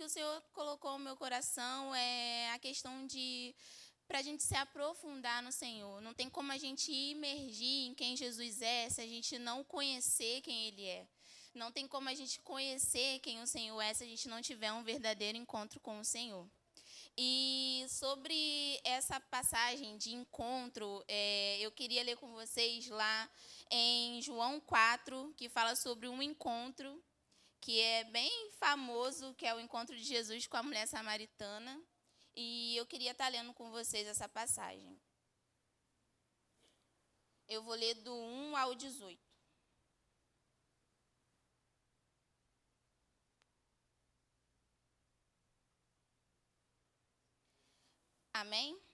que o Senhor colocou no meu coração é a questão de para a gente se aprofundar no Senhor. Não tem como a gente imergir em quem Jesus é se a gente não conhecer quem Ele é. Não tem como a gente conhecer quem o Senhor é se a gente não tiver um verdadeiro encontro com o Senhor. E sobre essa passagem de encontro, é, eu queria ler com vocês lá em João 4, que fala sobre um encontro que é bem famoso, que é o encontro de Jesus com a mulher samaritana. E eu queria estar lendo com vocês essa passagem. Eu vou ler do 1 ao 18. Amém?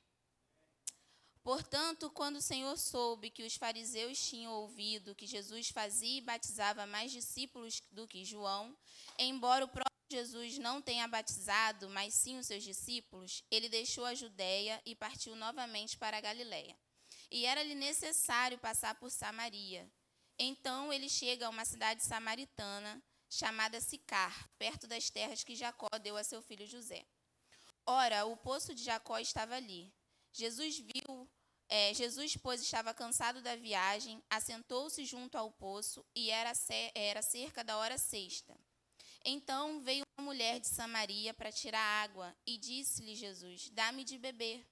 Portanto, quando o Senhor soube que os fariseus tinham ouvido que Jesus fazia e batizava mais discípulos do que João, embora o próprio Jesus não tenha batizado, mas sim os seus discípulos, ele deixou a Judéia e partiu novamente para a Galiléia. E era-lhe necessário passar por Samaria. Então ele chega a uma cidade samaritana chamada Sicar, perto das terras que Jacó deu a seu filho José. Ora, o poço de Jacó estava ali. Jesus viu, é, Jesus, pois, estava cansado da viagem, assentou-se junto ao poço e era, era cerca da hora sexta. Então veio uma mulher de Samaria para tirar água e disse-lhe Jesus: Dá-me de beber,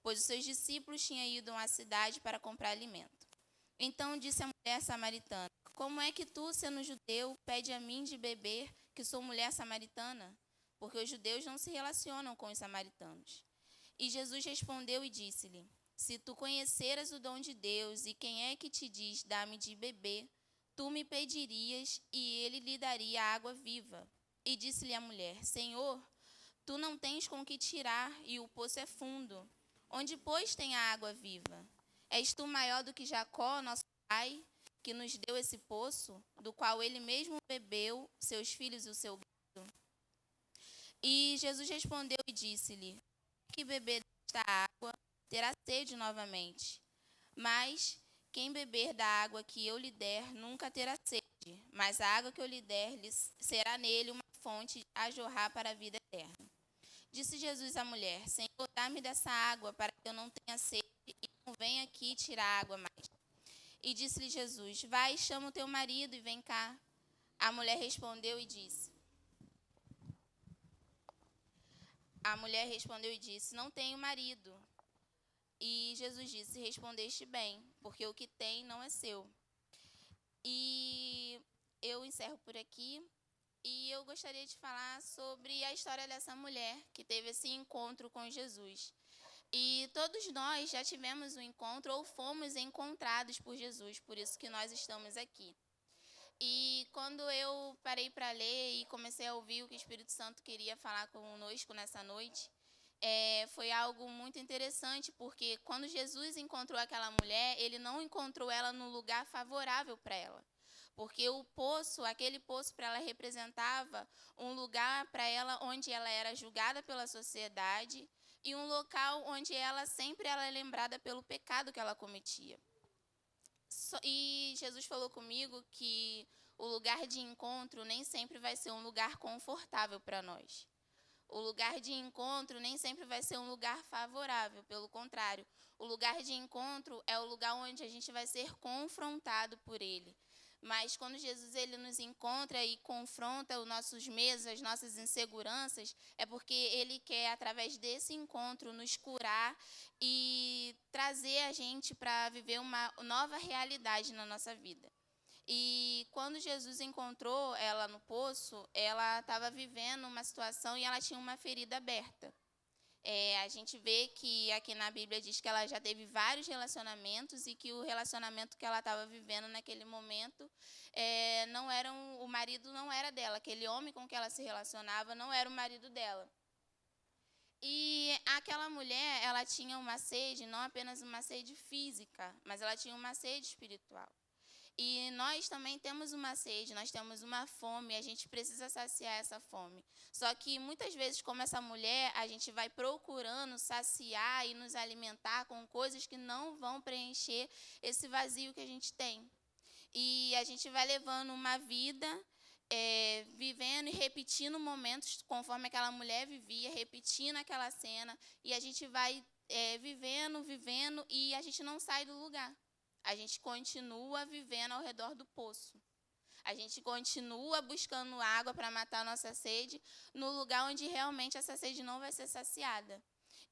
pois os seus discípulos tinham ido à cidade para comprar alimento. Então disse a mulher samaritana: Como é que tu, sendo judeu, pede a mim de beber, que sou mulher samaritana? Porque os judeus não se relacionam com os samaritanos. E Jesus respondeu e disse-lhe: Se tu conheceras o dom de Deus e quem é que te diz, dá-me de beber, tu me pedirias e ele lhe daria água viva. E disse-lhe a mulher: Senhor, tu não tens com que tirar e o poço é fundo. Onde, pois, tem a água viva? És tu maior do que Jacó, nosso pai, que nos deu esse poço, do qual ele mesmo bebeu, seus filhos e o seu gado? E Jesus respondeu e disse-lhe: Que beber desta água terá sede novamente. Mas quem beber da água que eu lhe der nunca terá sede, mas a água que eu lhe der será nele uma fonte a jorrar para a vida eterna. Disse Jesus à mulher: Senhor, dá-me dessa água para que eu não tenha sede e não venha aqui tirar água mais. E disse-lhe Jesus: Vai, chama o teu marido e vem cá. A mulher respondeu e disse: A mulher respondeu e disse: Não tenho marido. E Jesus disse: Respondeste bem, porque o que tem não é seu. E eu encerro por aqui. E eu gostaria de falar sobre a história dessa mulher que teve esse encontro com Jesus. E todos nós já tivemos um encontro ou fomos encontrados por Jesus, por isso que nós estamos aqui. E quando eu parei para ler e comecei a ouvir o que o Espírito Santo queria falar conosco nessa noite, é, foi algo muito interessante, porque quando Jesus encontrou aquela mulher, ele não encontrou ela no lugar favorável para ela. Porque o poço, aquele poço para ela representava um lugar para ela onde ela era julgada pela sociedade e um local onde ela sempre ela é lembrada pelo pecado que ela cometia. E Jesus falou comigo que o lugar de encontro nem sempre vai ser um lugar confortável para nós. O lugar de encontro nem sempre vai ser um lugar favorável, pelo contrário, o lugar de encontro é o lugar onde a gente vai ser confrontado por ele. Mas quando Jesus ele nos encontra e confronta os nossos medos, as nossas inseguranças, é porque ele quer através desse encontro nos curar e trazer a gente para viver uma nova realidade na nossa vida. E quando Jesus encontrou ela no poço, ela estava vivendo uma situação e ela tinha uma ferida aberta. É, a gente vê que aqui na Bíblia diz que ela já teve vários relacionamentos e que o relacionamento que ela estava vivendo naquele momento é, não era um, o marido não era dela, aquele homem com que ela se relacionava não era o marido dela. E aquela mulher, ela tinha uma sede, não apenas uma sede física, mas ela tinha uma sede espiritual. E nós também temos uma sede, nós temos uma fome, a gente precisa saciar essa fome. Só que muitas vezes, como essa mulher, a gente vai procurando saciar e nos alimentar com coisas que não vão preencher esse vazio que a gente tem. E a gente vai levando uma vida é, vivendo e repetindo momentos conforme aquela mulher vivia, repetindo aquela cena, e a gente vai é, vivendo, vivendo, e a gente não sai do lugar. A gente continua vivendo ao redor do poço. A gente continua buscando água para matar a nossa sede no lugar onde realmente essa sede não vai ser saciada.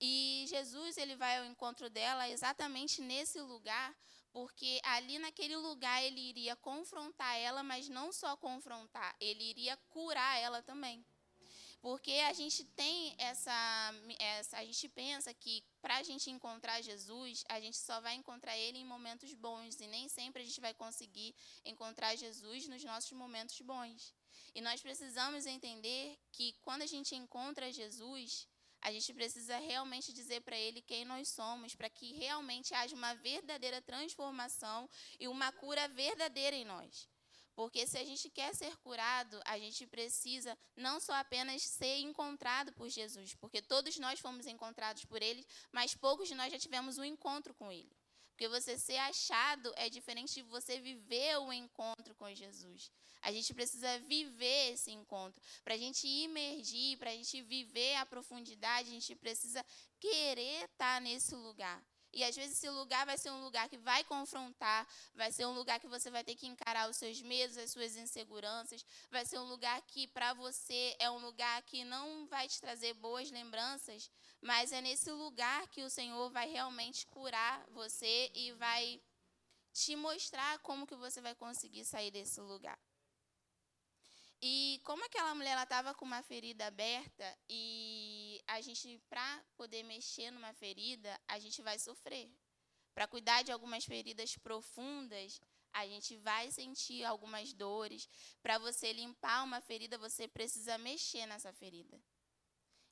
E Jesus ele vai ao encontro dela exatamente nesse lugar, porque ali naquele lugar ele iria confrontar ela, mas não só confrontar, ele iria curar ela também. Porque a gente tem essa, essa a gente pensa que para a gente encontrar Jesus, a gente só vai encontrar Ele em momentos bons e nem sempre a gente vai conseguir encontrar Jesus nos nossos momentos bons. E nós precisamos entender que quando a gente encontra Jesus, a gente precisa realmente dizer para Ele quem nós somos, para que realmente haja uma verdadeira transformação e uma cura verdadeira em nós. Porque se a gente quer ser curado, a gente precisa não só apenas ser encontrado por Jesus, porque todos nós fomos encontrados por ele, mas poucos de nós já tivemos um encontro com ele. Porque você ser achado é diferente de você viver o encontro com Jesus. A gente precisa viver esse encontro. Para a gente imergir, para a gente viver a profundidade, a gente precisa querer estar nesse lugar. E às vezes esse lugar vai ser um lugar que vai confrontar, vai ser um lugar que você vai ter que encarar os seus medos, as suas inseguranças, vai ser um lugar que para você é um lugar que não vai te trazer boas lembranças, mas é nesse lugar que o Senhor vai realmente curar você e vai te mostrar como que você vai conseguir sair desse lugar. E como aquela mulher estava com uma ferida aberta e a gente para poder mexer numa ferida, a gente vai sofrer. Para cuidar de algumas feridas profundas, a gente vai sentir algumas dores. Para você limpar uma ferida, você precisa mexer nessa ferida.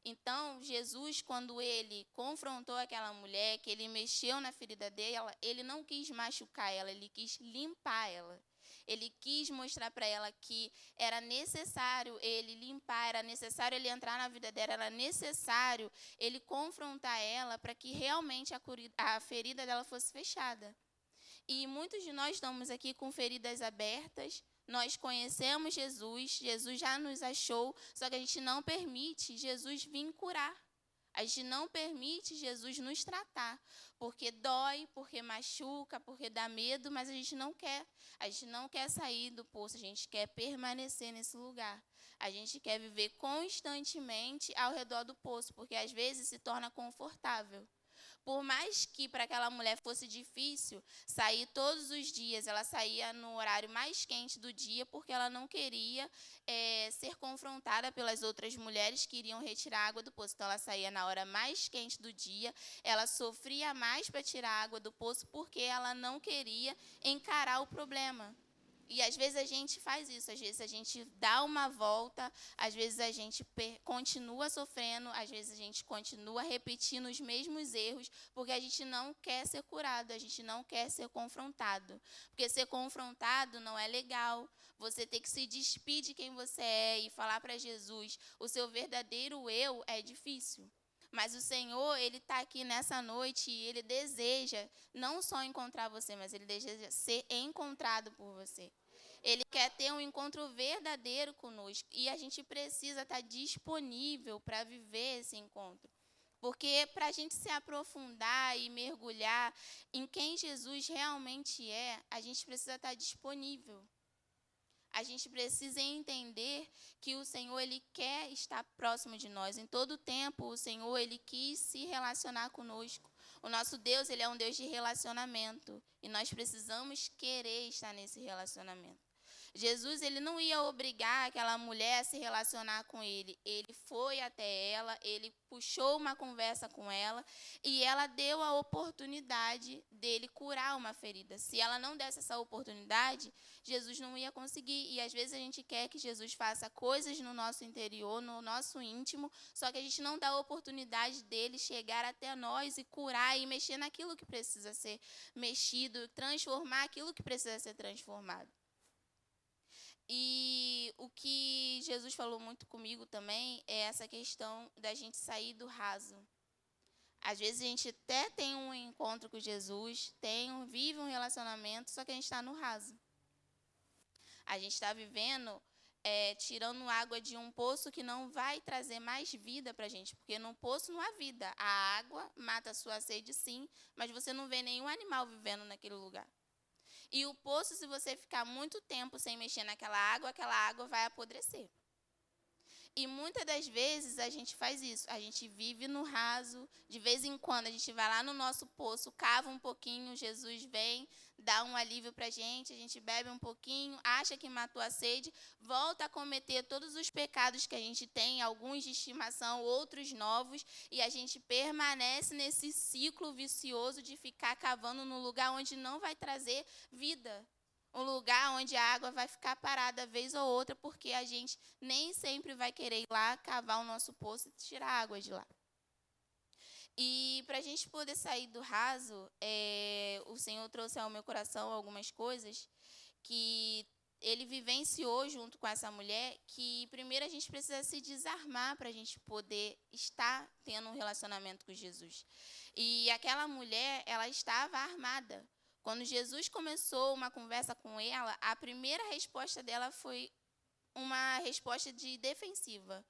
Então, Jesus, quando ele confrontou aquela mulher, que ele mexeu na ferida dela, ele não quis machucar ela, ele quis limpar ela. Ele quis mostrar para ela que era necessário ele limpar, era necessário ele entrar na vida dela, era necessário ele confrontar ela para que realmente a, a ferida dela fosse fechada. E muitos de nós estamos aqui com feridas abertas, nós conhecemos Jesus, Jesus já nos achou, só que a gente não permite Jesus vir curar. A gente não permite Jesus nos tratar, porque dói, porque machuca, porque dá medo, mas a gente não quer. A gente não quer sair do poço, a gente quer permanecer nesse lugar. A gente quer viver constantemente ao redor do poço, porque às vezes se torna confortável. Por mais que para aquela mulher fosse difícil sair todos os dias, ela saía no horário mais quente do dia porque ela não queria é, ser confrontada pelas outras mulheres que iriam retirar água do poço. Então ela saía na hora mais quente do dia, ela sofria mais para tirar água do poço porque ela não queria encarar o problema. E às vezes a gente faz isso, às vezes a gente dá uma volta, às vezes a gente continua sofrendo, às vezes a gente continua repetindo os mesmos erros, porque a gente não quer ser curado, a gente não quer ser confrontado. Porque ser confrontado não é legal. Você tem que se despedir de quem você é e falar para Jesus o seu verdadeiro eu é difícil. Mas o Senhor, Ele está aqui nessa noite e Ele deseja não só encontrar você, mas Ele deseja ser encontrado por você. Ele quer ter um encontro verdadeiro conosco. E a gente precisa estar disponível para viver esse encontro. Porque para a gente se aprofundar e mergulhar em quem Jesus realmente é, a gente precisa estar disponível. A gente precisa entender que o Senhor ele quer estar próximo de nós. Em todo tempo, o Senhor ele quis se relacionar conosco. O nosso Deus ele é um Deus de relacionamento e nós precisamos querer estar nesse relacionamento. Jesus ele não ia obrigar aquela mulher a se relacionar com ele. Ele foi até ela, ele puxou uma conversa com ela e ela deu a oportunidade dele curar uma ferida. Se ela não desse essa oportunidade, Jesus não ia conseguir. E às vezes a gente quer que Jesus faça coisas no nosso interior, no nosso íntimo, só que a gente não dá a oportunidade dele chegar até nós e curar e mexer naquilo que precisa ser mexido, transformar aquilo que precisa ser transformado. E o que Jesus falou muito comigo também é essa questão da gente sair do raso. Às vezes a gente até tem um encontro com Jesus, tem um, vive um relacionamento, só que a gente está no raso. A gente está vivendo é, tirando água de um poço que não vai trazer mais vida para a gente, porque no poço não há vida. A água mata a sua sede, sim, mas você não vê nenhum animal vivendo naquele lugar. E o poço, se você ficar muito tempo sem mexer naquela água, aquela água vai apodrecer. E muitas das vezes a gente faz isso. A gente vive no raso, de vez em quando a gente vai lá no nosso poço, cava um pouquinho, Jesus vem, dá um alívio para a gente, a gente bebe um pouquinho, acha que matou a sede, volta a cometer todos os pecados que a gente tem, alguns de estimação, outros novos, e a gente permanece nesse ciclo vicioso de ficar cavando no lugar onde não vai trazer vida, um lugar onde a água vai ficar parada vez ou outra, porque a gente nem sempre vai querer ir lá cavar o nosso poço e tirar a água de lá. E para a gente poder sair do raso, é, o Senhor trouxe ao meu coração algumas coisas que ele vivenciou junto com essa mulher, que primeiro a gente precisa se desarmar para a gente poder estar tendo um relacionamento com Jesus. E aquela mulher, ela estava armada. Quando Jesus começou uma conversa com ela, a primeira resposta dela foi uma resposta de defensiva.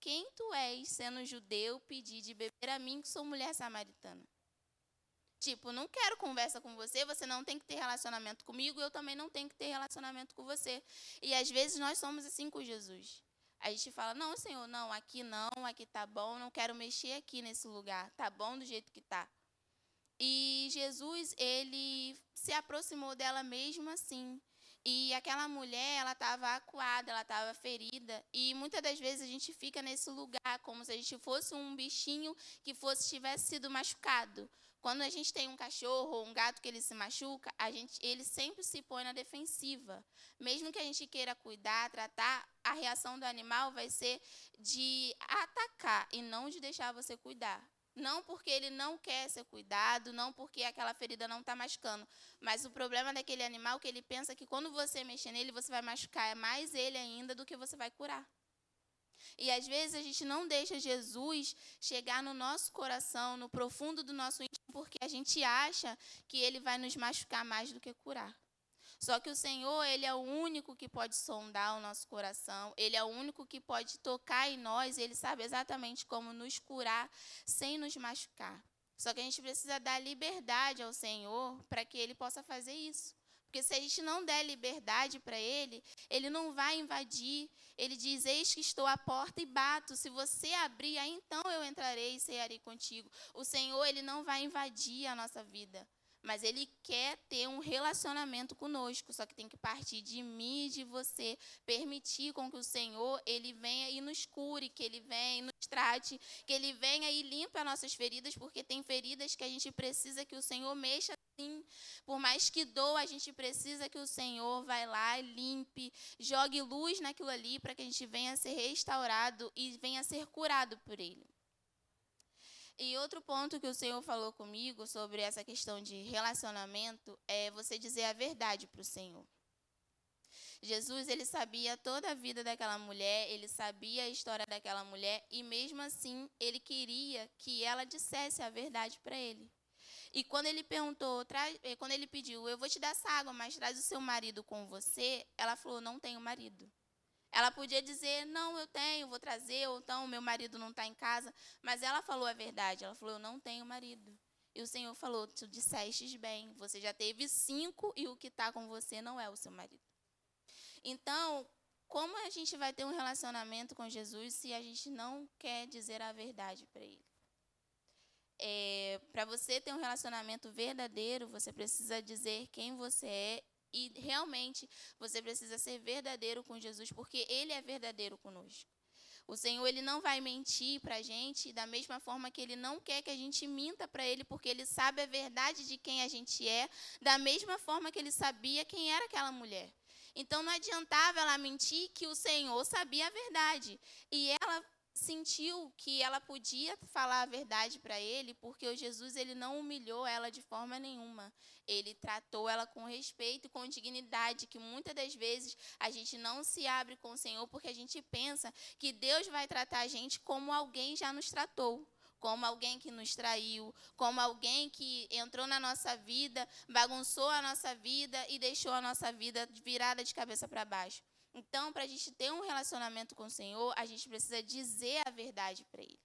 Quem tu és, sendo judeu, pedir de beber a mim, que sou mulher samaritana? Tipo, não quero conversa com você, você não tem que ter relacionamento comigo, eu também não tenho que ter relacionamento com você. E às vezes nós somos assim com Jesus. A gente fala: "Não, Senhor, não, aqui não, aqui tá bom, não quero mexer aqui nesse lugar. Tá bom do jeito que tá". E Jesus, ele se aproximou dela mesmo assim. E aquela mulher, ela estava acuada, ela estava ferida. E muitas das vezes a gente fica nesse lugar como se a gente fosse um bichinho que fosse tivesse sido machucado. Quando a gente tem um cachorro ou um gato que ele se machuca, a gente, ele sempre se põe na defensiva. Mesmo que a gente queira cuidar, tratar, a reação do animal vai ser de atacar e não de deixar você cuidar. Não porque ele não quer ser cuidado, não porque aquela ferida não está machucando. Mas o problema daquele animal é que ele pensa que quando você mexer nele, você vai machucar mais ele ainda do que você vai curar. E às vezes a gente não deixa Jesus chegar no nosso coração, no profundo do nosso íntimo, porque a gente acha que ele vai nos machucar mais do que curar. Só que o Senhor, Ele é o único que pode sondar o nosso coração, Ele é o único que pode tocar em nós, Ele sabe exatamente como nos curar sem nos machucar. Só que a gente precisa dar liberdade ao Senhor para que Ele possa fazer isso. Porque se a gente não der liberdade para Ele, Ele não vai invadir. Ele diz: Eis que estou à porta e bato. Se você abrir, aí então eu entrarei e cearei contigo. O Senhor, Ele não vai invadir a nossa vida mas ele quer ter um relacionamento conosco, só que tem que partir de mim e de você, permitir com que o Senhor ele venha e nos cure, que ele venha e nos trate, que ele venha e limpe as nossas feridas, porque tem feridas que a gente precisa que o Senhor mexa sim. Por mais que doa, a gente precisa que o Senhor vai lá, limpe, jogue luz naquilo ali para que a gente venha a ser restaurado e venha a ser curado por ele. E outro ponto que o Senhor falou comigo sobre essa questão de relacionamento é você dizer a verdade para o Senhor. Jesus, ele sabia toda a vida daquela mulher, ele sabia a história daquela mulher e mesmo assim ele queria que ela dissesse a verdade para ele. E quando ele perguntou, eh, quando ele pediu, eu vou te dar essa água, mas traz o seu marido com você, ela falou, não tenho marido. Ela podia dizer, não, eu tenho, vou trazer, ou então meu marido não está em casa. Mas ela falou a verdade, ela falou, eu não tenho marido. E o Senhor falou, tu disseste bem, você já teve cinco e o que está com você não é o seu marido. Então, como a gente vai ter um relacionamento com Jesus se a gente não quer dizer a verdade para Ele? É, para você ter um relacionamento verdadeiro, você precisa dizer quem você é e realmente você precisa ser verdadeiro com Jesus, porque Ele é verdadeiro conosco. O Senhor ele não vai mentir para a gente da mesma forma que Ele não quer que a gente minta para Ele, porque Ele sabe a verdade de quem a gente é, da mesma forma que Ele sabia quem era aquela mulher. Então não adiantava ela mentir que o Senhor sabia a verdade. E ela sentiu que ela podia falar a verdade para ele, porque o Jesus ele não humilhou ela de forma nenhuma. Ele tratou ela com respeito e com dignidade, que muitas das vezes a gente não se abre com o Senhor porque a gente pensa que Deus vai tratar a gente como alguém já nos tratou como alguém que nos traiu, como alguém que entrou na nossa vida, bagunçou a nossa vida e deixou a nossa vida virada de cabeça para baixo. Então, para a gente ter um relacionamento com o Senhor, a gente precisa dizer a verdade para Ele.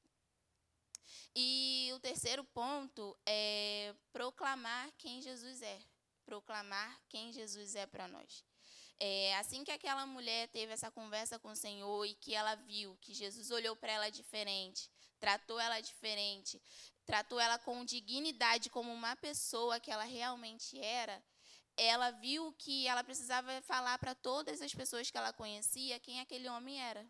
E o terceiro ponto é proclamar quem Jesus é. Proclamar quem Jesus é para nós. É, assim que aquela mulher teve essa conversa com o Senhor e que ela viu que Jesus olhou para ela diferente, tratou ela diferente, tratou ela com dignidade como uma pessoa que ela realmente era, ela viu que ela precisava falar para todas as pessoas que ela conhecia quem aquele homem era.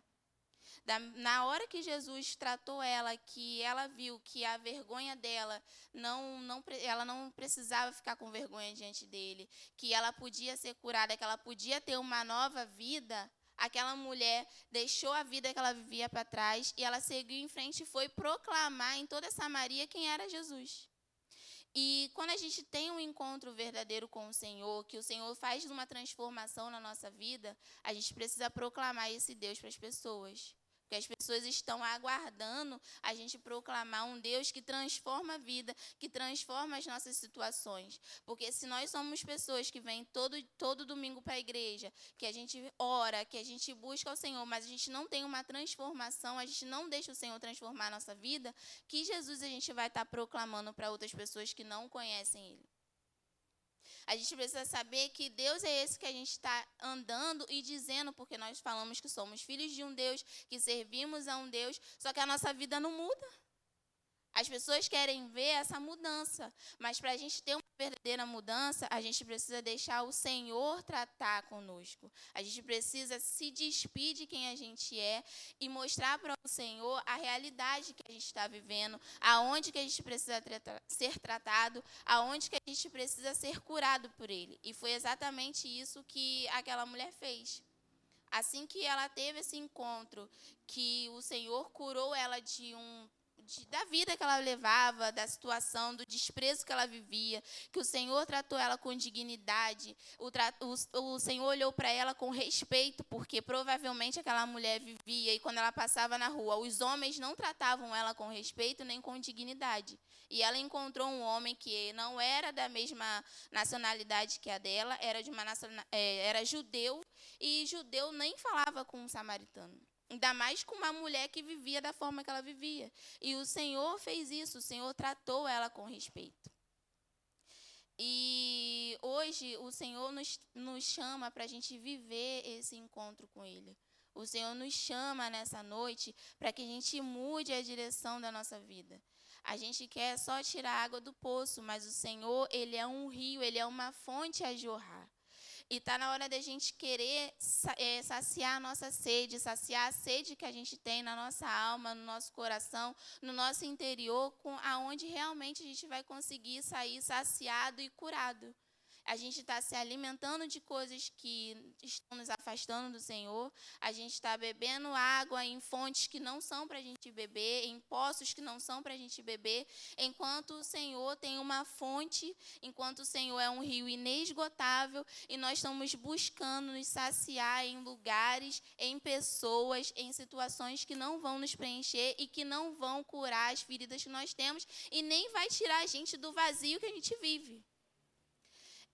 Da, na hora que Jesus tratou ela, que ela viu que a vergonha dela não, não, ela não precisava ficar com vergonha diante dele, que ela podia ser curada, que ela podia ter uma nova vida, aquela mulher deixou a vida que ela vivia para trás e ela seguiu em frente e foi proclamar em toda Samaria quem era Jesus. E quando a gente tem um encontro verdadeiro com o Senhor, que o Senhor faz uma transformação na nossa vida, a gente precisa proclamar esse Deus para as pessoas. Porque as pessoas estão aguardando a gente proclamar um Deus que transforma a vida, que transforma as nossas situações. Porque se nós somos pessoas que vêm todo, todo domingo para a igreja, que a gente ora, que a gente busca o Senhor, mas a gente não tem uma transformação, a gente não deixa o Senhor transformar a nossa vida, que Jesus a gente vai estar proclamando para outras pessoas que não conhecem Ele. A gente precisa saber que Deus é esse que a gente está andando e dizendo, porque nós falamos que somos filhos de um Deus, que servimos a um Deus, só que a nossa vida não muda. As pessoas querem ver essa mudança, mas para a gente ter uma verdadeira mudança, a gente precisa deixar o Senhor tratar conosco. A gente precisa se despir de quem a gente é e mostrar para o Senhor a realidade que a gente está vivendo, aonde que a gente precisa ser tratado, aonde que a gente precisa ser curado por Ele. E foi exatamente isso que aquela mulher fez. Assim que ela teve esse encontro, que o Senhor curou ela de um de, da vida que ela levava, da situação, do desprezo que ela vivia, que o Senhor tratou ela com dignidade, o, o, o Senhor olhou para ela com respeito, porque provavelmente aquela mulher vivia e quando ela passava na rua, os homens não tratavam ela com respeito nem com dignidade. E ela encontrou um homem que não era da mesma nacionalidade que a dela, era de uma é, era judeu, e judeu nem falava com um samaritano. Ainda mais com uma mulher que vivia da forma que ela vivia. E o Senhor fez isso, o Senhor tratou ela com respeito. E hoje o Senhor nos, nos chama para a gente viver esse encontro com Ele. O Senhor nos chama nessa noite para que a gente mude a direção da nossa vida. A gente quer só tirar água do poço, mas o Senhor, Ele é um rio, Ele é uma fonte a jorrar. E está na hora da gente querer é, saciar a nossa sede, saciar a sede que a gente tem na nossa alma, no nosso coração, no nosso interior, com aonde realmente a gente vai conseguir sair saciado e curado a gente está se alimentando de coisas que estão nos afastando do Senhor, a gente está bebendo água em fontes que não são para a gente beber, em poços que não são para a gente beber, enquanto o Senhor tem uma fonte, enquanto o Senhor é um rio inesgotável e nós estamos buscando nos saciar em lugares, em pessoas, em situações que não vão nos preencher e que não vão curar as feridas que nós temos e nem vai tirar a gente do vazio que a gente vive.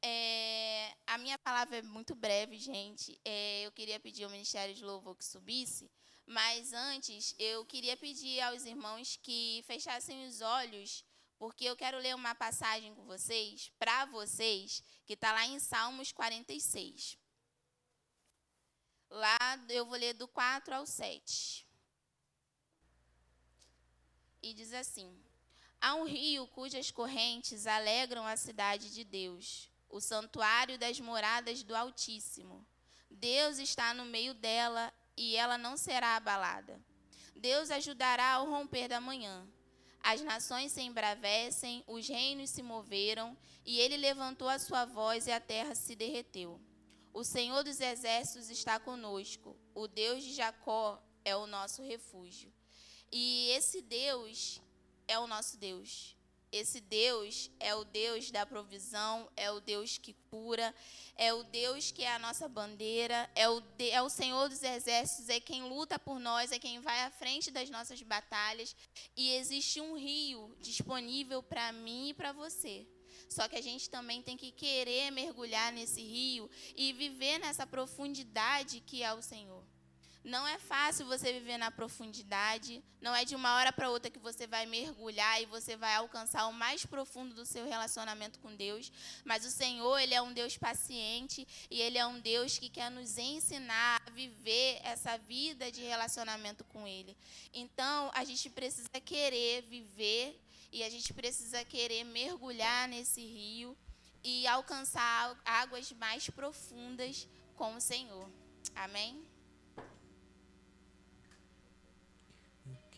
É, a minha palavra é muito breve, gente. É, eu queria pedir ao Ministério de Louvor que subisse, mas antes eu queria pedir aos irmãos que fechassem os olhos, porque eu quero ler uma passagem com vocês, para vocês, que está lá em Salmos 46. Lá eu vou ler do 4 ao 7. E diz assim: Há um rio cujas correntes alegram a cidade de Deus o santuário das moradas do Altíssimo. Deus está no meio dela e ela não será abalada. Deus ajudará ao romper da manhã. As nações se embravecem, os reinos se moveram, e ele levantou a sua voz e a terra se derreteu. O Senhor dos exércitos está conosco, o Deus de Jacó é o nosso refúgio. E esse Deus é o nosso Deus. Esse Deus é o Deus da provisão, é o Deus que cura, é o Deus que é a nossa bandeira, é o, é o Senhor dos exércitos, é quem luta por nós, é quem vai à frente das nossas batalhas. E existe um rio disponível para mim e para você. Só que a gente também tem que querer mergulhar nesse rio e viver nessa profundidade que é o Senhor. Não é fácil você viver na profundidade, não é de uma hora para outra que você vai mergulhar e você vai alcançar o mais profundo do seu relacionamento com Deus, mas o Senhor, ele é um Deus paciente e ele é um Deus que quer nos ensinar a viver essa vida de relacionamento com ele. Então, a gente precisa querer viver e a gente precisa querer mergulhar nesse rio e alcançar águas mais profundas com o Senhor. Amém?